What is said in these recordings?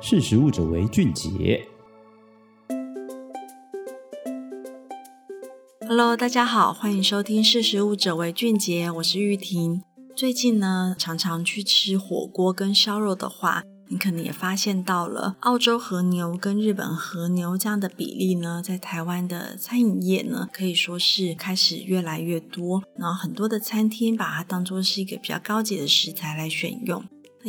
识食物者为俊杰。Hello，大家好，欢迎收听《识食物者为俊杰》，我是玉婷。最近呢，常常去吃火锅跟烧肉的话，你可能也发现到了，澳洲和牛跟日本和牛这样的比例呢，在台湾的餐饮业呢，可以说是开始越来越多。然后很多的餐厅把它当做是一个比较高级的食材来选用。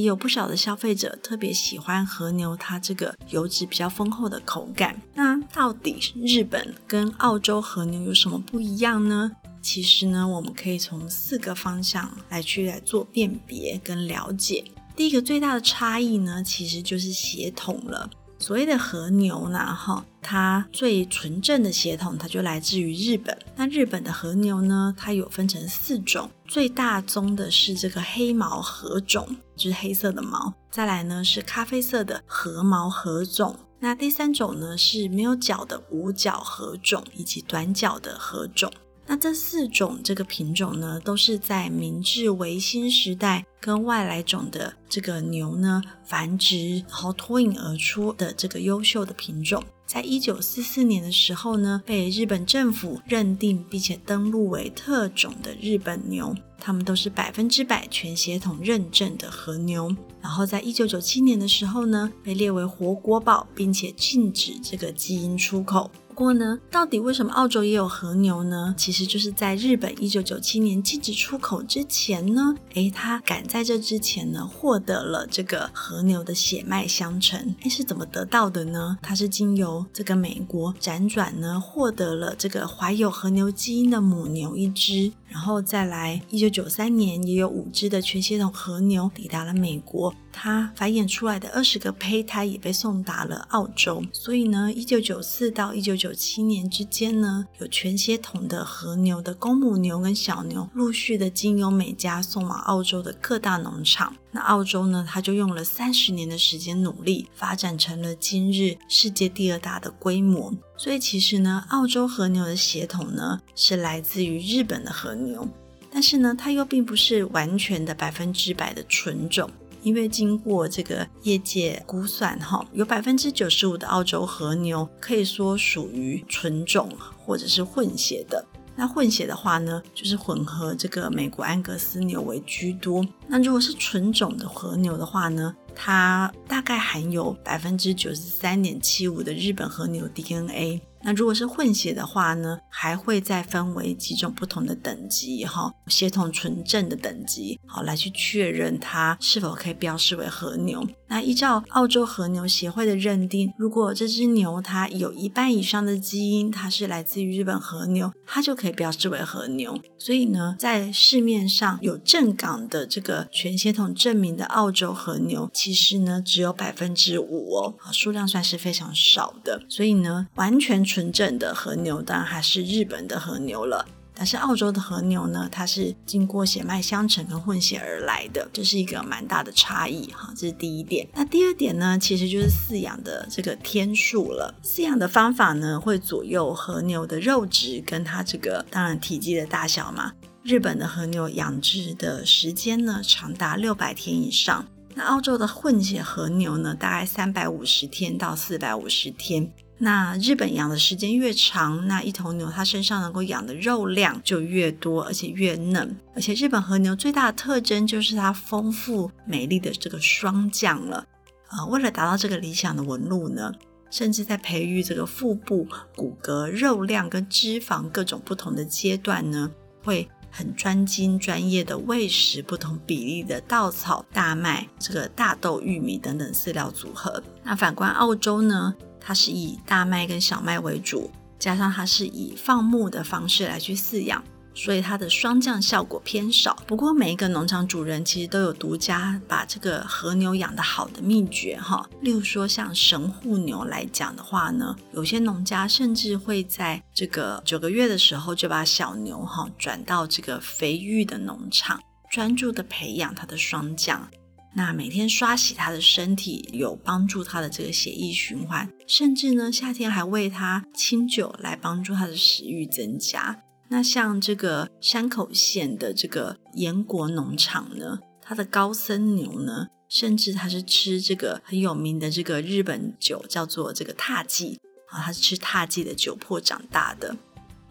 也有不少的消费者特别喜欢和牛，它这个油脂比较丰厚的口感。那到底日本跟澳洲和牛有什么不一样呢？其实呢，我们可以从四个方向来去来做辨别跟了解。第一个最大的差异呢，其实就是血统了。所谓的和牛呢，哈，它最纯正的血统，它就来自于日本。那日本的和牛呢，它有分成四种，最大宗的是这个黑毛和种，就是黑色的毛。再来呢是咖啡色的和毛和种。那第三种呢是没有角的无角和种，以及短角的和种。那这四种这个品种呢，都是在明治维新时代跟外来种的这个牛呢繁殖，然后脱颖而出的这个优秀的品种。在一九四四年的时候呢，被日本政府认定并且登录为特种的日本牛，它们都是百分之百全血统认证的和牛。然后在一九九七年的时候呢，被列为活国宝，并且禁止这个基因出口。不过呢，到底为什么澳洲也有和牛呢？其实就是在日本一九九七年禁止出口之前呢，诶，他赶在这之前呢，获得了这个和牛的血脉相承。诶，是怎么得到的呢？它是经由这个美国辗转呢，获得了这个怀有和牛基因的母牛一只。然后再来，一九九三年也有五只的全血统和牛抵达了美国，它繁衍出来的二十个胚胎也被送达了澳洲。所以呢，一九九四到一九九七年之间呢，有全血统的和牛的公母牛跟小牛陆续的经由美加送往澳洲的各大农场。那澳洲呢，它就用了三十年的时间努力，发展成了今日世界第二大的规模。所以其实呢，澳洲和牛的血统呢是来自于日本的和牛，但是呢，它又并不是完全的百分之百的纯种，因为经过这个业界估算，哈，有百分之九十五的澳洲和牛可以说属于纯种或者是混血的。那混血的话呢，就是混合这个美国安格斯牛为居多。那如果是纯种的和牛的话呢，它大概含有百分之九十三点七五的日本和牛 DNA。那如果是混血的话呢，还会再分为几种不同的等级，哈，血统纯正的等级，好，来去确认它是否可以标示为和牛。那依照澳洲和牛协会的认定，如果这只牛它有一半以上的基因，它是来自于日本和牛，它就可以标示为和牛。所以呢，在市面上有正港的这个全血统证明的澳洲和牛，其实呢只有百分之五哦，数量算是非常少的。所以呢，完全。纯正的和牛当然还是日本的和牛了，但是澳洲的和牛呢，它是经过血脉相承跟混血而来的，这是一个蛮大的差异哈。这是第一点。那第二点呢，其实就是饲养的这个天数了。饲养的方法呢，会左右和牛的肉质跟它这个当然体积的大小嘛。日本的和牛养殖的时间呢，长达六百天以上。那澳洲的混血和牛呢，大概三百五十天到四百五十天。那日本养的时间越长，那一头牛它身上能够养的肉量就越多，而且越嫩。而且日本和牛最大的特征就是它丰富美丽的这个霜降了。呃，为了达到这个理想的纹路呢，甚至在培育这个腹部骨骼、肉量跟脂肪各种不同的阶段呢，会很专精专业的喂食不同比例的稻草、大麦、这个大豆、玉米等等饲料组合。那反观澳洲呢？它是以大麦跟小麦为主，加上它是以放牧的方式来去饲养，所以它的霜降效果偏少。不过每一个农场主人其实都有独家把这个和牛养得好的秘诀哈。例如说像神户牛来讲的话呢，有些农家甚至会在这个九个月的时候就把小牛哈转到这个肥育的农场，专注的培养它的霜降。那每天刷洗它的身体，有帮助它的这个血液循环，甚至呢，夏天还喂它清酒来帮助它的食欲增加。那像这个山口县的这个盐国农场呢，它的高森牛呢，甚至它是吃这个很有名的这个日本酒，叫做这个獭祭啊，它是吃獭祭的酒粕长大的。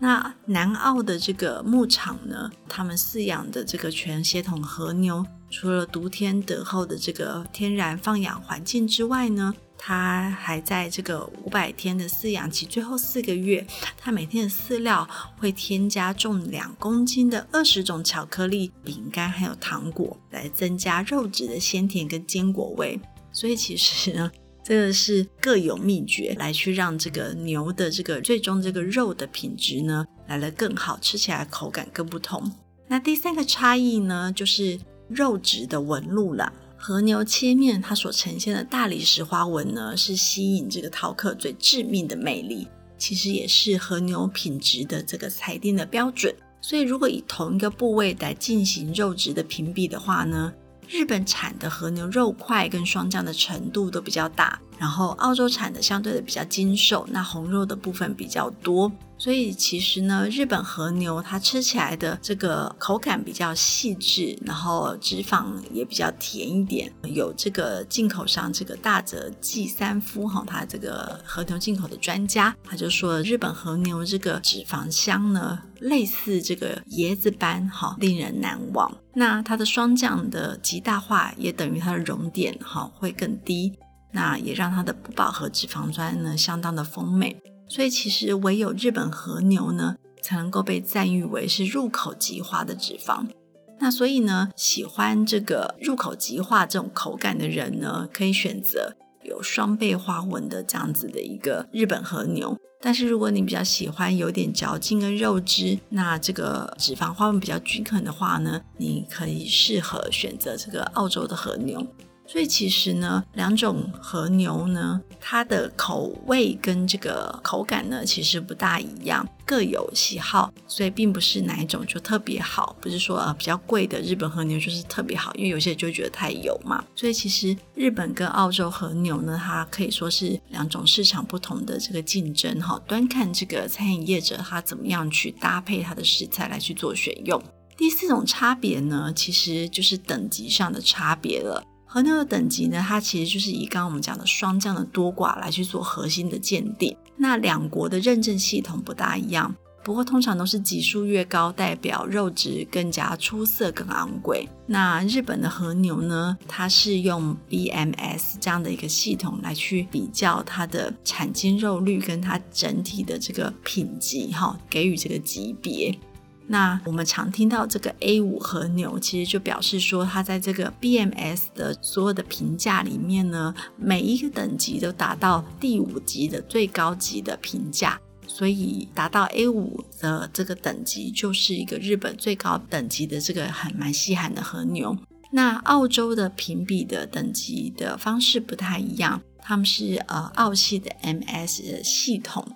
那南澳的这个牧场呢，他们饲养的这个全血统和牛，除了独天独厚的这个天然放养环境之外呢，它还在这个五百天的饲养期最后四个月，它每天的饲料会添加重两公斤的二十种巧克力、饼干还有糖果，来增加肉质的鲜甜跟坚果味。所以其实呢。这个是各有秘诀，来去让这个牛的这个最终这个肉的品质呢来得更好，吃起来口感更不同。那第三个差异呢，就是肉质的纹路了。和牛切面它所呈现的大理石花纹呢，是吸引这个饕客最致命的魅力，其实也是和牛品质的这个裁定的标准。所以如果以同一个部位来进行肉质的评比的话呢，日本产的和牛肉块跟霜降的程度都比较大，然后澳洲产的相对的比较精瘦，那红肉的部分比较多。所以其实呢，日本和牛它吃起来的这个口感比较细致，然后脂肪也比较甜一点。有这个进口商这个大泽纪三夫哈，他这个和牛进口的专家，他就说日本和牛这个脂肪香呢，类似这个椰子般哈，令人难忘。那它的霜降的极大化也等于它的熔点哈会更低，那也让它的不饱和脂肪酸呢相当的丰美。所以其实唯有日本和牛呢，才能够被赞誉为是入口即化的脂肪。那所以呢，喜欢这个入口即化这种口感的人呢，可以选择有双倍花纹的这样子的一个日本和牛。但是如果你比较喜欢有点嚼劲跟肉汁，那这个脂肪花纹比较均衡的话呢，你可以适合选择这个澳洲的和牛。所以其实呢，两种和牛呢，它的口味跟这个口感呢，其实不大一样，各有喜好，所以并不是哪一种就特别好，不是说呃比较贵的日本和牛就是特别好，因为有些人就觉得太油嘛。所以其实日本跟澳洲和牛呢，它可以说是两种市场不同的这个竞争哈，端看这个餐饮业者他怎么样去搭配他的食材来去做选用。第四种差别呢，其实就是等级上的差别了。和牛的等级呢，它其实就是以刚刚我们讲的霜降的多寡来去做核心的鉴定。那两国的认证系统不大一样，不过通常都是级数越高，代表肉质更加出色、更昂贵。那日本的和牛呢，它是用 BMS 这样的一个系统来去比较它的产精肉率跟它整体的这个品级，哈，给予这个级别。那我们常听到这个 A 五和牛，其实就表示说，它在这个 BMS 的所有的评价里面呢，每一个等级都达到第五级的最高级的评价，所以达到 A 五的这个等级，就是一个日本最高等级的这个很蛮稀罕的和牛。那澳洲的评比的等级的方式不太一样。他们是呃澳系的 MS 系统，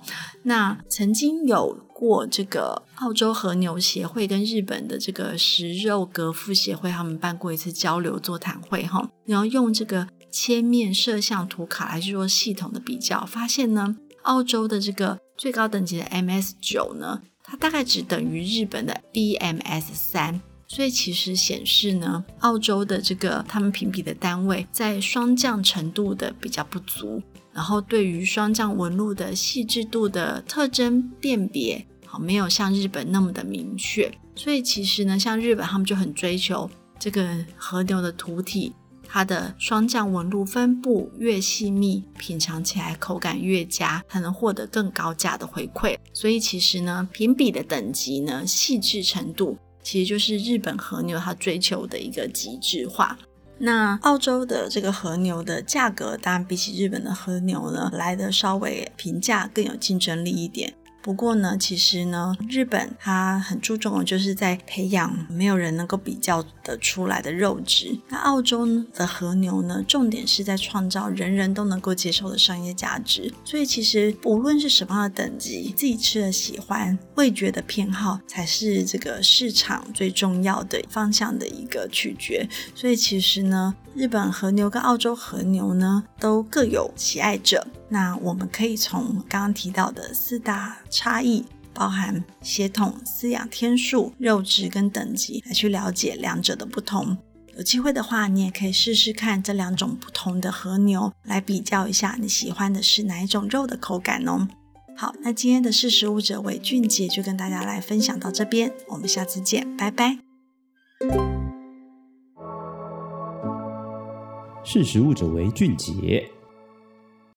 那曾经有过这个澳洲和牛协会跟日本的这个食肉革夫协会，他们办过一次交流座谈会哈，然后用这个切面摄像图卡来去做系统的比较，发现呢，澳洲的这个最高等级的 MS 九呢，它大概只等于日本的 BMS 三。所以其实显示呢，澳洲的这个他们评比的单位在霜降程度的比较不足，然后对于霜降纹路的细致度的特征辨别，好，没有像日本那么的明确。所以其实呢，像日本他们就很追求这个和牛的屠体，它的霜降纹路分布越细密，品尝起来口感越佳，才能获得更高价的回馈。所以其实呢，评比的等级呢，细致程度。其实就是日本和牛它追求的一个极致化。那澳洲的这个和牛的价格，当然比起日本的和牛呢，来的稍微平价更有竞争力一点。不过呢，其实呢，日本它很注重的就是在培养没有人能够比较得出来的肉质。那澳洲的和牛呢，重点是在创造人人都能够接受的商业价值。所以其实无论是什么样的等级，自己吃的喜欢、味觉的偏好，才是这个市场最重要的方向的一个取决。所以其实呢，日本和牛跟澳洲和牛呢，都各有喜爱者。那我们可以从刚刚提到的四大差异，包含血统、饲养天数、肉质跟等级，来去了解两者的不同。有机会的话，你也可以试试看这两种不同的和牛，来比较一下你喜欢的是哪一种肉的口感哦。好，那今天的识食物者为俊杰就跟大家来分享到这边，我们下次见，拜拜。识食物者为俊杰。